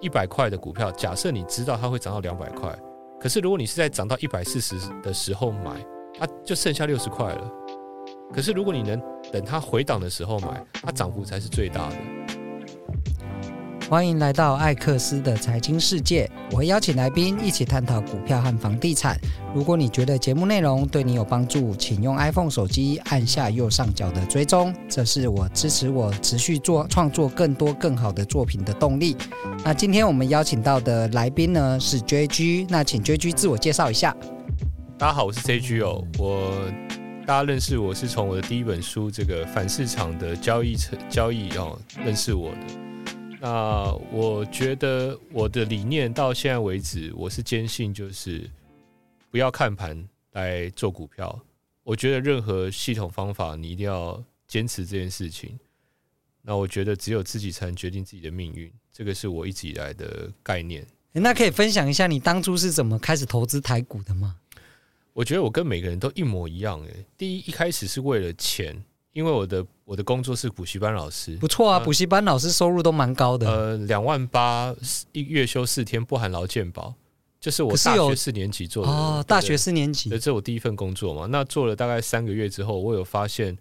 一百块的股票，假设你知道它会涨到两百块，可是如果你是在涨到一百四十的时候买，它就剩下六十块了。可是如果你能等它回档的时候买，它涨幅才是最大的。欢迎来到艾克斯的财经世界，我会邀请来宾一起探讨股票和房地产。如果你觉得节目内容对你有帮助，请用 iPhone 手机按下右上角的追踪，这是我支持我持续做创作更多更好的作品的动力。那今天我们邀请到的来宾呢是 JG，那请 JG 自我介绍一下。大家好，我是 JG 哦，我大家认识我是从我的第一本书这个反市场的交易成交易哦认识我的。那我觉得我的理念到现在为止，我是坚信就是不要看盘来做股票。我觉得任何系统方法，你一定要坚持这件事情。那我觉得只有自己才能决定自己的命运，这个是我一直以来的概念。那可以分享一下你当初是怎么开始投资台股的吗？我觉得我跟每个人都一模一样诶。第一，一开始是为了钱。因为我的我的工作是补习班老师，不错啊，补习班老师收入都蛮高的。呃，两万八一月休四天，不含劳健保，就是我大学四年级做的哦，大学四年级，这是我第一份工作嘛。那做了大概三个月之后，我有发现，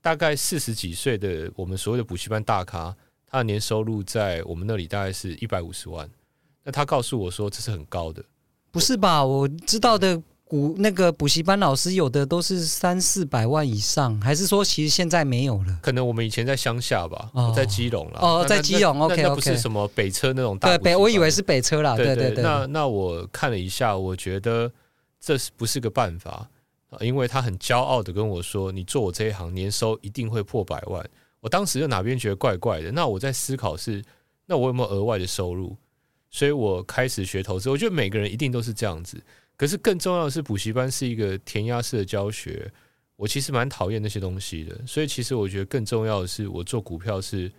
大概四十几岁的我们所谓的补习班大咖，他的年收入在我们那里大概是一百五十万。那他告诉我说，这是很高的，不是吧？我知道的。补那个补习班老师有的都是三四百万以上，还是说其实现在没有了？可能我们以前在乡下吧，哦、在基隆了。哦，在基隆，OK，OK，不是什么北车那种大。对，北我以为是北车啦。对对对，对，对。那那我看了一下，我觉得这是不是个办法？因为他很骄傲的跟我说：“你做我这一行，年收一定会破百万。”我当时就哪边觉得怪怪的。那我在思考是，那我有没有额外的收入？所以我开始学投资。我觉得每个人一定都是这样子。可是更重要的是，补习班是一个填鸭式的教学，我其实蛮讨厌那些东西的。所以其实我觉得更重要的是，我做股票是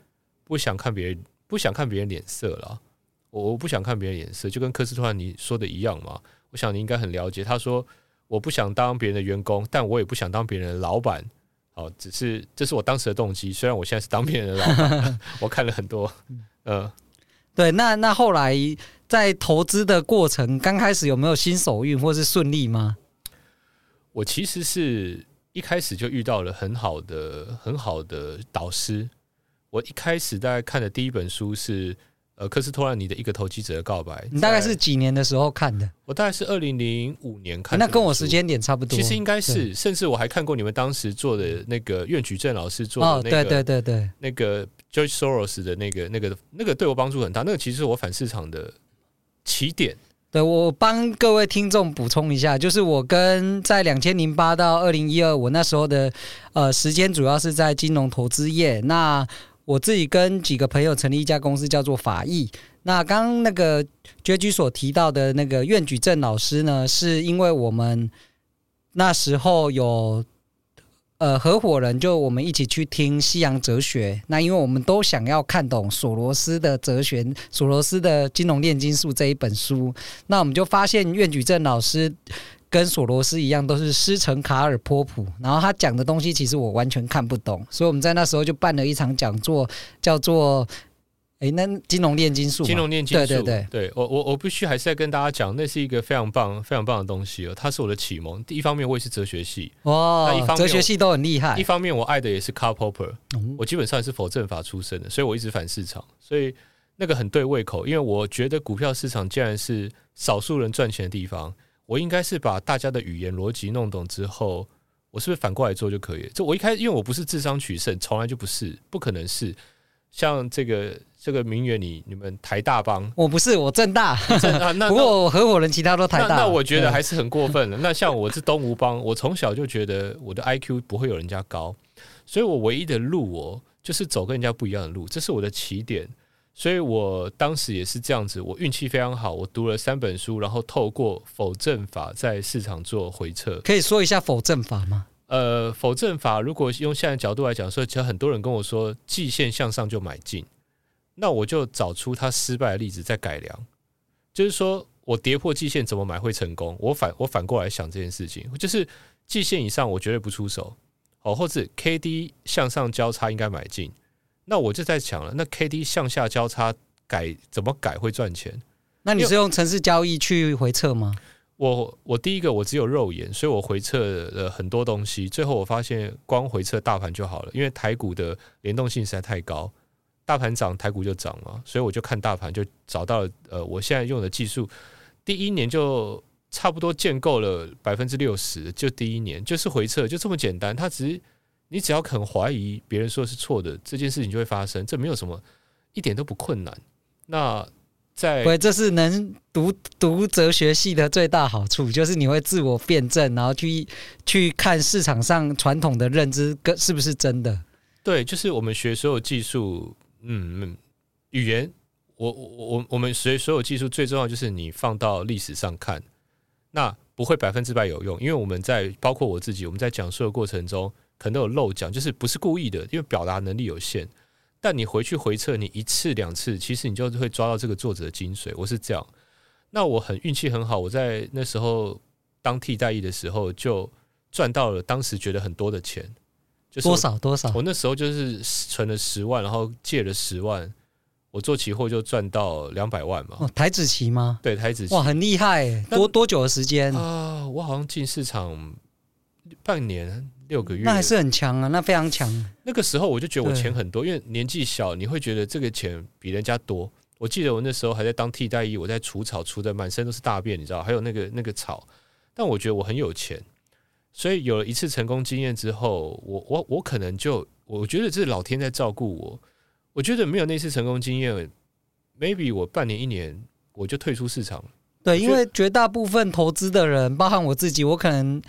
不想看别人，不想看别人脸色了。我我不想看别人脸色，就跟科斯托兰你说的一样嘛。我想你应该很了解，他说我不想当别人的员工，但我也不想当别人的老板。好，只是这是我当时的动机。虽然我现在是当别人的老板，我看了很多，呃。对，那那后来在投资的过程，刚开始有没有新手运或是顺利吗？我其实是一开始就遇到了很好的很好的导师。我一开始大概看的第一本书是呃科斯托兰尼的一个投机者的告白。你大概是几年的时候看的？我大概是二零零五年看的，那跟我时间点差不多。其实应该是，甚至我还看过你们当时做的那个苑举正老师做的那个，哦、对对对对，那个。George Soros 的那个、那个、那个对我帮助很大。那个其实是我反市场的起点。对，我帮各位听众补充一下，就是我跟在两千零八到二零一二，我那时候的呃时间主要是在金融投资业。那我自己跟几个朋友成立一家公司，叫做法益。那刚刚那个 JG 所提到的那个苑举正老师呢，是因为我们那时候有。呃，合伙人就我们一起去听西洋哲学。那因为我们都想要看懂索罗斯的哲学，索罗斯的《金融炼金术》这一本书。那我们就发现，苑举正老师跟索罗斯一样，都是师承卡尔波普。然后他讲的东西，其实我完全看不懂。所以我们在那时候就办了一场讲座，叫做。哎，那金融炼金术，金融炼金术，对对对，对我我我必须还是在跟大家讲，那是一个非常棒、非常棒的东西哦，它是我的启蒙。第一方面，我也是哲学系，哦，那一方面哲学系都很厉害。一方面，我爱的也是 Karl Popper，我基本上也是否正法出身的，所以我一直反市场，所以那个很对胃口。因为我觉得股票市场既然是少数人赚钱的地方，我应该是把大家的语言逻辑弄懂之后，我是不是反过来做就可以？就我一开始，因为我不是智商取胜，从来就不是，不可能是。像这个这个名媛，你你们台大帮我不是我正大，啊、那不过我合伙人其他都台大，那，那我觉得还是很过分的。那像我是东吴帮，我从小就觉得我的 IQ 不会有人家高，所以我唯一的路哦，就是走跟人家不一样的路，这是我的起点。所以我当时也是这样子，我运气非常好，我读了三本书，然后透过否证法在市场做回撤。可以说一下否证法吗？呃，否证法如果用现在角度来讲，说其实很多人跟我说季线向上就买进，那我就找出它失败的例子再改良，就是说我跌破季线怎么买会成功？我反我反过来想这件事情，就是季线以上我绝对不出手，哦，或者 K D 向上交叉应该买进，那我就在想了，那 K D 向下交叉改怎么改会赚钱。那你是用城市交易去回测吗？我我第一个我只有肉眼，所以我回测了很多东西，最后我发现光回测大盘就好了，因为台股的联动性实在太高，大盘涨台股就涨嘛，所以我就看大盘就找到了呃，我现在用的技术，第一年就差不多建构了百分之六十，就第一年就是回测就这么简单，它只是你只要肯怀疑别人说是错的，这件事情就会发生，这没有什么一点都不困难。那在对，这是能读读哲学系的最大好处，就是你会自我辩证，然后去去看市场上传统的认知跟是不是真的。对，就是我们学所有技术，嗯，语言，我我我我们学所有技术最重要就是你放到历史上看，那不会百分之百有用，因为我们在包括我自己，我们在讲述的过程中可能都有漏讲，就是不是故意的，因为表达能力有限。但你回去回测，你一次两次，其实你就会抓到这个作者的精髓。我是这样，那我很运气很好，我在那时候当替代役的时候就赚到了当时觉得很多的钱，就是多少多少。我那时候就是存了十万，然后借了十万，我做期货就赚到两百万嘛。哦，台子期吗？对，台子期。哇，很厉害！多多久的时间啊？我好像进市场半年。六个月，那还是很强啊，那非常强。那个时候我就觉得我钱很多，因为年纪小，你会觉得这个钱比人家多。我记得我那时候还在当替代役，我在除草，除的满身都是大便，你知道，还有那个那个草。但我觉得我很有钱，所以有了一次成功经验之后，我我我可能就我觉得这是老天在照顾我。我觉得没有那次成功经验，maybe 我半年一年我就退出市场。对，因为绝大部分投资的人，包含我自己，我可能。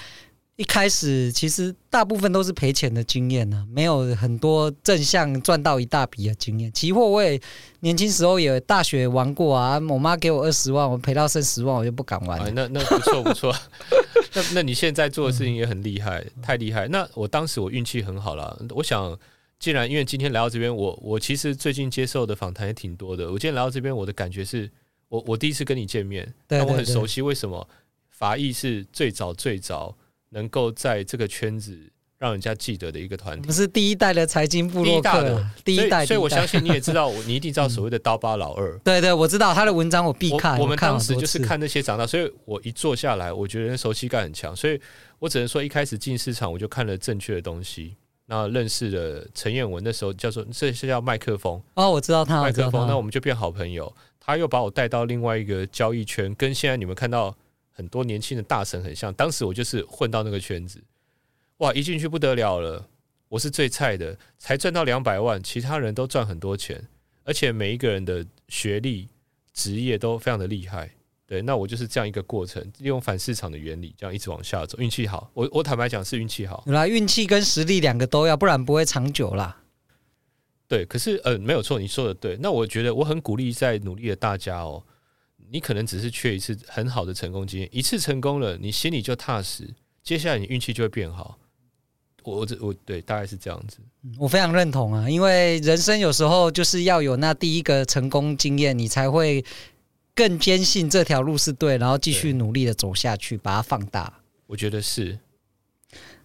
一开始其实大部分都是赔钱的经验呢、啊，没有很多正向赚到一大笔的经验。期货我也年轻时候也大学玩过啊，我妈给我二十万，我赔到剩十万，我就不敢玩那那不错不错，那那你现在做的事情也很厉害，嗯、太厉害。那我当时我运气很好了，我想既然因为今天来到这边，我我其实最近接受的访谈也挺多的。我今天来到这边，我的感觉是我我第一次跟你见面，但我很熟悉。为什么法医是最早最早？能够在这个圈子让人家记得的一个团体，不是第一代的财经部落客，第一代，所以我相信你也知道，你一定知道所谓的刀疤老二。对对，我知道他的文章，我必看。我们当时就是看那些长大，所以我一坐下来，我觉得熟悉感很强，所以我只能说一开始进市场我就看了正确的东西，那认识了陈彦文，那时候叫做这是叫麦克风哦，我知道他麦克风，那我们就变好朋友，他又把我带到另外一个交易圈，跟现在你们看到。很多年轻的大神很像，当时我就是混到那个圈子，哇，一进去不得了了，我是最菜的，才赚到两百万，其他人都赚很多钱，而且每一个人的学历、职业都非常的厉害，对，那我就是这样一个过程，利用反市场的原理，这样一直往下走，运气好，我我坦白讲是运气好，来运气跟实力两个都要，不然不会长久啦。对，可是呃，没有错，你说的对，那我觉得我很鼓励在努力的大家哦。你可能只是缺一次很好的成功经验，一次成功了，你心里就踏实，接下来你运气就会变好。我这我对大概是这样子，我非常认同啊，因为人生有时候就是要有那第一个成功经验，你才会更坚信这条路是对，然后继续努力的走下去，把它放大。我觉得是。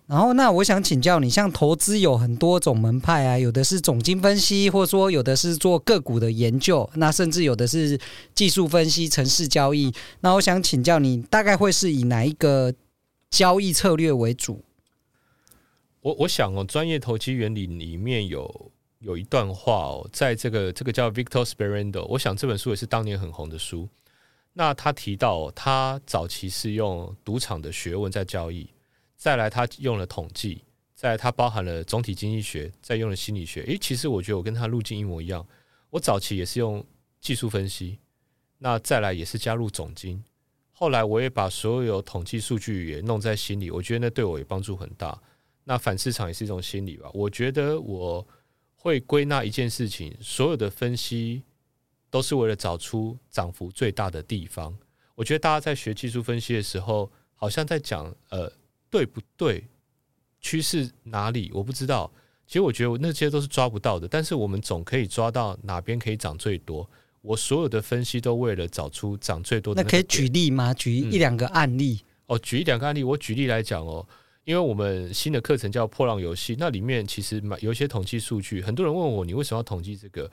然后，那我想请教你，像投资有很多种门派啊，有的是总经分析，或者说有的是做个股的研究，那甚至有的是技术分析、程式交易。那我想请教你，大概会是以哪一个交易策略为主？我我想哦，专业投机原理里面有有一段话哦，在这个这个叫 Victor Sperando，我想这本书也是当年很红的书。那他提到，他早期是用赌场的学问在交易。再来，他用了统计；再来，他包含了总体经济学；再用了心理学。诶，其实我觉得我跟他路径一模一样。我早期也是用技术分析，那再来也是加入总经。后来我也把所有统计数据也弄在心里，我觉得那对我也帮助很大。那反市场也是一种心理吧。我觉得我会归纳一件事情：所有的分析都是为了找出涨幅最大的地方。我觉得大家在学技术分析的时候，好像在讲呃。对不对？趋势哪里？我不知道。其实我觉得那些都是抓不到的，但是我们总可以抓到哪边可以涨最多。我所有的分析都为了找出涨最多的那。那可以举例吗？举一两个案例。嗯、哦，举一两个案例。我举例来讲哦，因为我们新的课程叫破浪游戏，那里面其实有一些统计数据。很多人问我，你为什么要统计这个？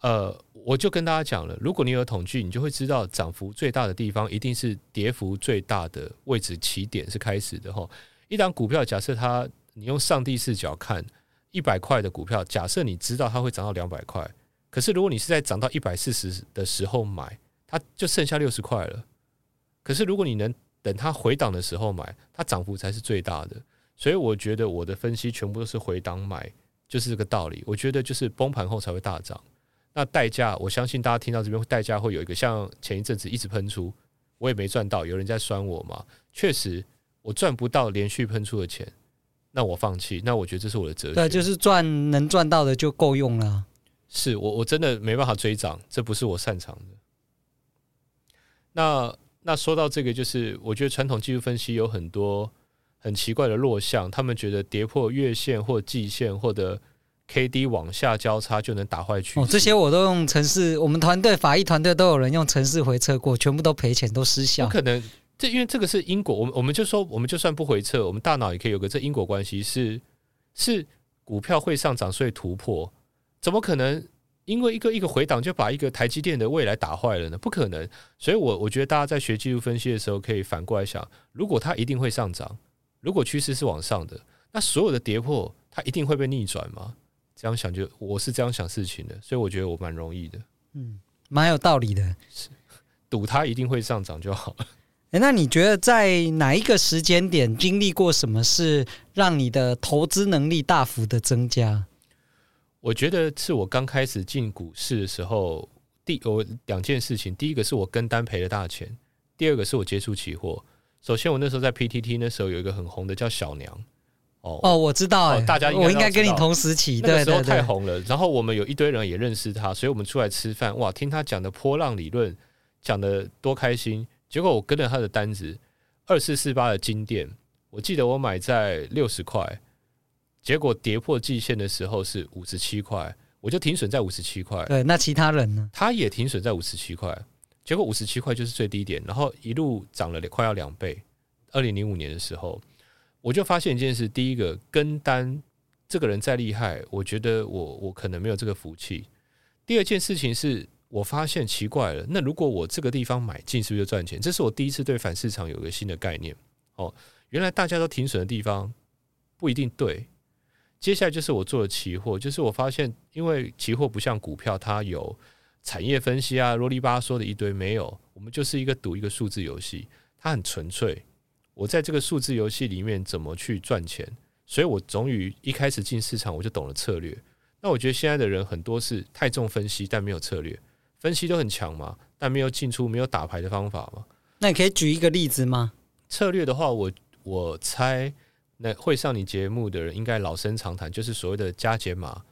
呃，我就跟大家讲了，如果你有统计，你就会知道涨幅最大的地方一定是跌幅最大的位置起点是开始的哈。一档股票，假设它你用上帝视角看一百块的股票，假设你知道它会涨到两百块，可是如果你是在涨到一百四十的时候买，它就剩下六十块了。可是如果你能等它回档的时候买，它涨幅才是最大的。所以我觉得我的分析全部都是回档买，就是这个道理。我觉得就是崩盘后才会大涨。那代价，我相信大家听到这边，代价会有一个像前一阵子一直喷出，我也没赚到，有人在酸我嘛？确实，我赚不到连续喷出的钱，那我放弃。那我觉得这是我的责任。对，就是赚能赚到的就够用了。是我我真的没办法追涨，这不是我擅长的。那那说到这个，就是我觉得传统技术分析有很多很奇怪的弱项，他们觉得跌破月线或季线或者。K D 往下交叉就能打坏趋势。哦，这些我都用城市，我们团队法医团队都有人用城市回测过，全部都赔钱，都失效。不可能，这因为这个是因果。我们我们就说，我们就算不回测，我们大脑也可以有个这因果关系，是是股票会上涨，所以突破，怎么可能因为一个一个回档就把一个台积电的未来打坏了呢？不可能。所以我我觉得大家在学技术分析的时候，可以反过来想：如果它一定会上涨，如果趋势是往上的，那所有的跌破，它一定会被逆转吗？这样想就我是这样想事情的，所以我觉得我蛮容易的，嗯，蛮有道理的，是赌它一定会上涨就好了。诶，那你觉得在哪一个时间点经历过什么事，让你的投资能力大幅的增加？我觉得是我刚开始进股市的时候，第我两件事情，第一个是我跟单赔了大钱，第二个是我接触期货。首先，我那时候在 PTT 那时候有一个很红的叫小娘。哦哦，我知道，欸，大家我应该跟你同时期，那个时候太红了。然后我们有一堆人也认识他，所以我们出来吃饭，哇，听他讲的波浪理论，讲的多开心。结果我跟了他的单子，二四四八的金店，我记得我买在六十块，结果跌破季线的时候是五十七块，我就停损在五十七块。对，那其他人呢？他也停损在五十七块，结果五十七块就是最低点，然后一路涨了快要两倍。二零零五年的时候。我就发现一件事，第一个跟单这个人再厉害，我觉得我我可能没有这个福气。第二件事情是我发现奇怪了，那如果我这个地方买进，是不是就赚钱？这是我第一次对反市场有一个新的概念。哦，原来大家都停损的地方不一定对。接下来就是我做的期货，就是我发现，因为期货不像股票，它有产业分析啊，啰里吧嗦的一堆没有，我们就是一个赌一个数字游戏，它很纯粹。我在这个数字游戏里面怎么去赚钱？所以我终于一开始进市场我就懂了策略。那我觉得现在的人很多是太重分析，但没有策略。分析都很强嘛，但没有进出、没有打牌的方法嘛。那你可以举一个例子吗？策略的话，我我猜那会上你节目的人应该老生常谈，就是所谓的加减码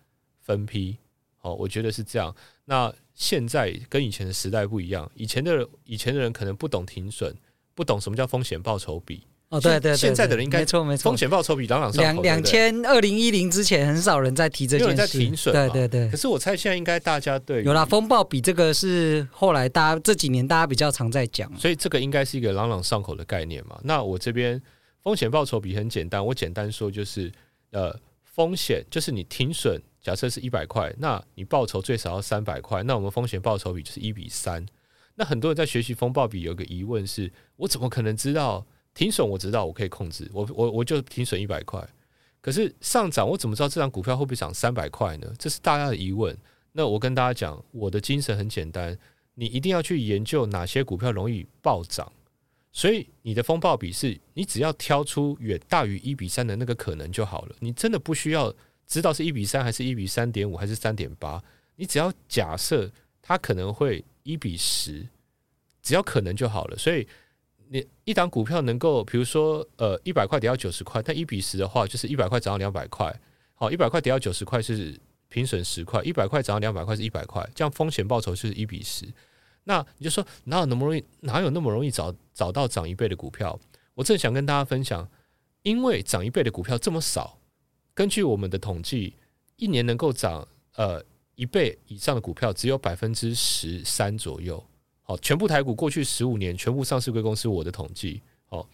分批。哦，我觉得是这样。那现在跟以前的时代不一样，以前的以前的人可能不懂停损。不懂什么叫风险报酬比哦，对对对，现在的人应该没错没错，风险报酬比朗朗上口。两两千二零一零之前很少人在提这件事，有人在停损，对对对。可是我猜现在应该大家对有啦，风暴比这个是后来大家这几年大家比较常在讲，所以这个应该是一个朗朗上口的概念嘛。那我这边风险报酬比很简单，我简单说就是呃风险就是你停损，假设是一百块，那你报酬最少要三百块，那我们风险报酬比就是一比三。那很多人在学习风暴比，有个疑问是：我怎么可能知道停损？我知道我可以控制，我我我就停损一百块。可是上涨，我怎么知道这张股票会不会涨三百块呢？这是大家的疑问。那我跟大家讲，我的精神很简单，你一定要去研究哪些股票容易暴涨。所以你的风暴比是，你只要挑出远大于一比三的那个可能就好了。你真的不需要知道是一比三还是一比三点五还是三点八，你只要假设它可能会。一比十，只要可能就好了。所以你一档股票能够，比如说呃一百块跌到九十块，但一比十的话，就是一百块涨到两百块。好，一百块跌到九十块是平损十块，一百块涨到两百块是一百块，这样风险报酬就是一比十。那你就说哪有那么容易？哪有那么容易找找到涨一倍的股票？我正想跟大家分享，因为涨一倍的股票这么少，根据我们的统计，一年能够涨呃。一倍以上的股票只有百分之十三左右。好，全部台股过去十五年全部上市柜公司，我的统计。好，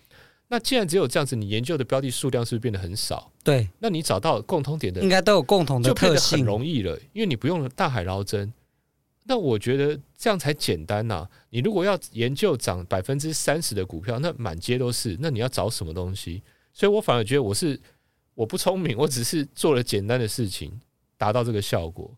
那既然只有这样子，你研究的标的数量是不是变得很少？对，那你找到共通点的，应该都有共同的特性，就变得很容易了。因为你不用大海捞针，那我觉得这样才简单呐、啊。你如果要研究涨百分之三十的股票，那满街都是，那你要找什么东西？所以我反而觉得我是我不聪明，我只是做了简单的事情，达到这个效果，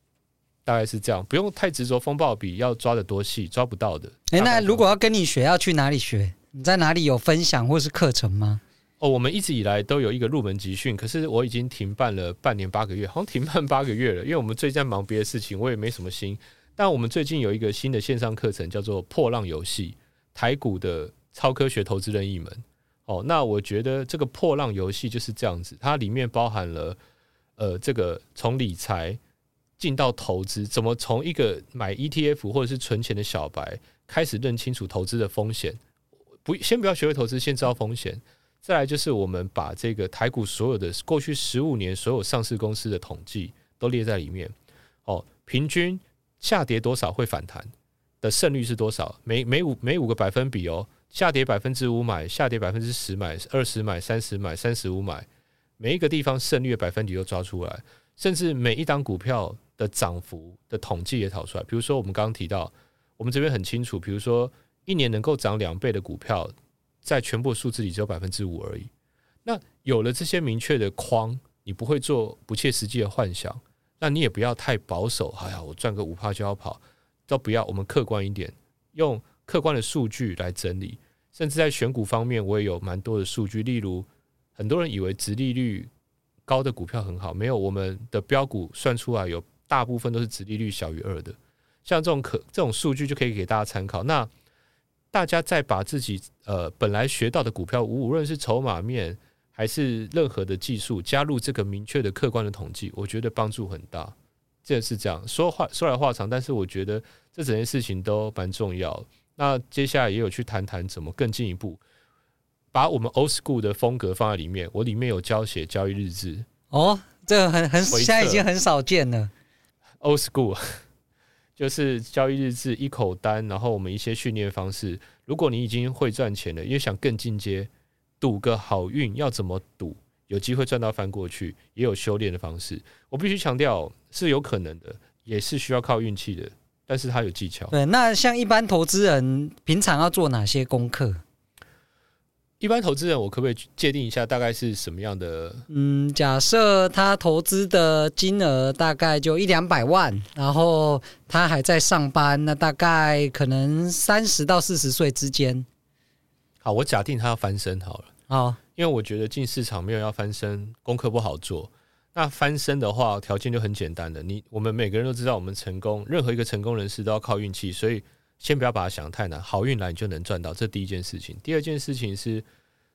大概是这样，不用太执着风暴比要抓的多细，抓不到的。诶，那如果要跟你学，要去哪里学？你在哪里有分享或是课程吗？哦，我们一直以来都有一个入门集训，可是我已经停办了半年八个月，好像停办八个月了，因为我们最近在忙别的事情，我也没什么心。但我们最近有一个新的线上课程，叫做《破浪游戏》，台股的超科学投资任意门。哦，那我觉得这个破浪游戏就是这样子，它里面包含了呃，这个从理财进到投资，怎么从一个买 ETF 或者是存钱的小白开始认清楚投资的风险，不，先不要学会投资，先知道风险。再来就是我们把这个台股所有的过去十五年所有上市公司的统计都列在里面。哦，平均下跌多少会反弹的胜率是多少？每每五每五个百分比哦。下跌百分之五买，下跌百分之十买，二十买，三十买，三十五买，每一个地方胜率的百分比都抓出来，甚至每一档股票的涨幅的统计也讨出来。比如说，我们刚刚提到，我们这边很清楚，比如说一年能够涨两倍的股票，在全部数字里只有百分之五而已。那有了这些明确的框，你不会做不切实际的幻想，那你也不要太保守。哎呀，我赚个五趴就要跑，都不要。我们客观一点，用客观的数据来整理。甚至在选股方面，我也有蛮多的数据。例如，很多人以为殖利率高的股票很好，没有，我们的标股算出来有大部分都是殖利率小于二的。像这种可这种数据就可以给大家参考。那大家再把自己呃本来学到的股票，无论是筹码面还是任何的技术，加入这个明确的客观的统计，我觉得帮助很大。这是这样说话说来话长，但是我觉得这整件事情都蛮重要。那接下来也有去谈谈怎么更进一步把我们 old school 的风格放在里面。我里面有教写交易日志哦，这个很很现在已经很少见了。Old school 就是交易日志一口单，然后我们一些训练方式。如果你已经会赚钱了，也想更进阶，赌个好运要怎么赌，有机会赚到翻过去，也有修炼的方式。我必须强调是有可能的，也是需要靠运气的。但是它有技巧。对，那像一般投资人平常要做哪些功课？一般投资人，我可不可以界定一下大概是什么样的？嗯，假设他投资的金额大概就一两百万，然后他还在上班，那大概可能三十到四十岁之间。好，我假定他要翻身好了。好，因为我觉得进市场没有要翻身，功课不好做。那翻身的话，条件就很简单的。你我们每个人都知道，我们成功，任何一个成功人士都要靠运气，所以先不要把它想太难，好运来你就能赚到。这第一件事情。第二件事情是，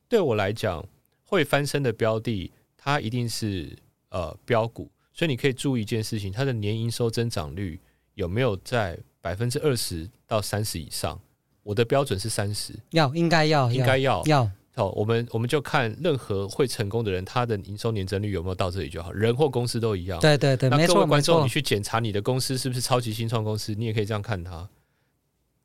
对我来讲，会翻身的标的，它一定是呃标股，所以你可以注意一件事情，它的年营收增长率有没有在百分之二十到三十以上？我的标准是三十，要应该要应该要要。要哦，我们我们就看任何会成功的人，他的营收年增率有没有到这里就好。人或公司都一样。对对对。那各位观众，你去检查你的公司是不是超级新创公司，你也可以这样看它。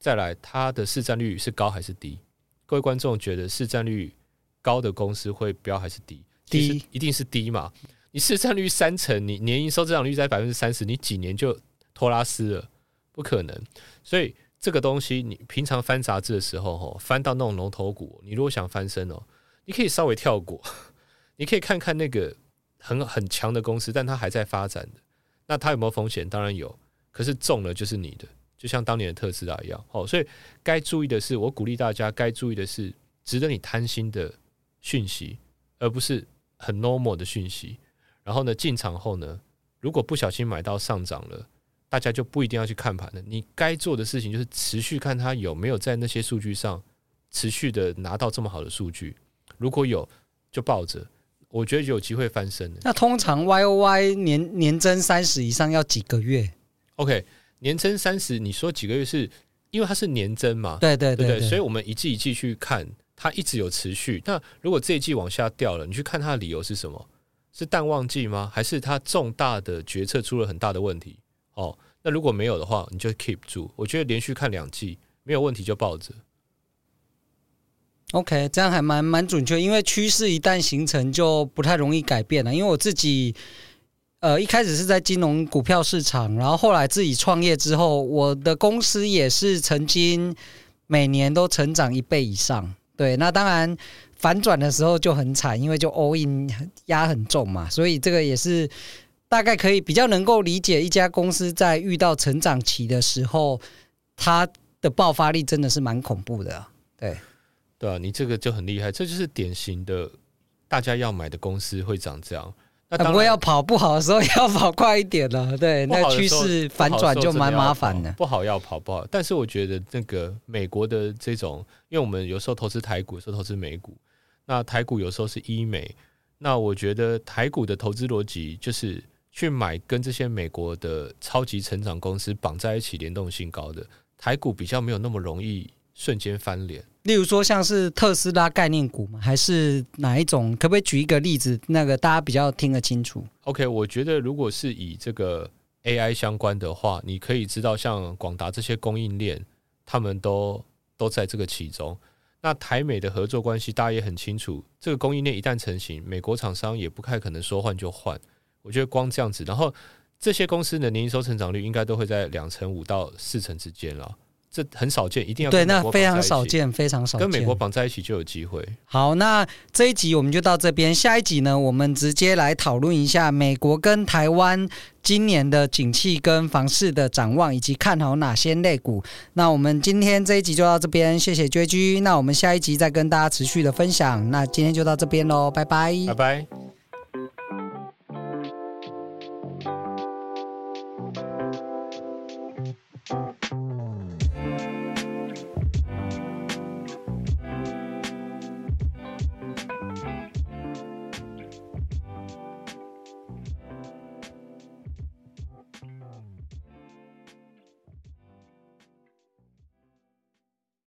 再来，它的市占率是高还是低？各位观众觉得市占率高的公司会标还是低？低，一定是低嘛。你市占率三成，你年营收增长率在百分之三十，你几年就拖拉丝了？不可能。所以。这个东西，你平常翻杂志的时候，哈，翻到那种龙头股，你如果想翻身哦，你可以稍微跳过，你可以看看那个很很强的公司，但它还在发展的，那它有没有风险？当然有，可是中了就是你的，就像当年的特斯拉一样，哦，所以该注意的是，我鼓励大家该注意的是，值得你贪心的讯息，而不是很 normal 的讯息。然后呢，进场后呢，如果不小心买到上涨了。大家就不一定要去看盘了，你该做的事情就是持续看它有没有在那些数据上持续的拿到这么好的数据，如果有就抱着，我觉得有机会翻身的。那通常 Y O Y 年年增三十以上要几个月？OK，年增三十，你说几个月是因为它是年增嘛？对对对，所以我们一季一季去看，它一直有持续。那如果这一季往下掉了，你去看它的理由是什么？是淡旺季吗？还是它重大的决策出了很大的问题？哦，那如果没有的话，你就 keep 住。我觉得连续看两季没有问题就抱着。OK，这样还蛮蛮准确，因为趋势一旦形成就不太容易改变了。因为我自己呃，一开始是在金融股票市场，然后后来自己创业之后，我的公司也是曾经每年都成长一倍以上。对，那当然反转的时候就很惨，因为就 all in 压很重嘛，所以这个也是大概可以比较能够理解一家公司在遇到成长期的时候，它的爆发力真的是蛮恐怖的。对，对啊，你这个就很厉害，这就是典型的大家要买的公司会长这样。不过要跑不好的时候 要跑快一点了，对，那趋势反转就蛮麻烦的。不好要跑不好，但是我觉得那个美国的这种，因为我们有时候投资台股，有时候投资美股，那台股有时候是医美，那我觉得台股的投资逻辑就是去买跟这些美国的超级成长公司绑在一起，联动性高的，台股比较没有那么容易瞬间翻脸。例如说，像是特斯拉概念股吗？还是哪一种？可不可以举一个例子？那个大家比较听得清楚。OK，我觉得如果是以这个 AI 相关的话，你可以知道，像广达这些供应链，他们都都在这个其中。那台美的合作关系，大家也很清楚。这个供应链一旦成型，美国厂商也不太可能说换就换。我觉得光这样子，然后这些公司的年营收成长率应该都会在两成五到四成之间了。这很少见，一定要对，那非常少见，非常少见。跟美国绑在一起就有机会。好，那这一集我们就到这边，下一集呢，我们直接来讨论一下美国跟台湾今年的景气跟房市的展望，以及看好哪些类股。那我们今天这一集就到这边，谢谢 JG。那我们下一集再跟大家持续的分享。那今天就到这边喽，拜拜，拜拜。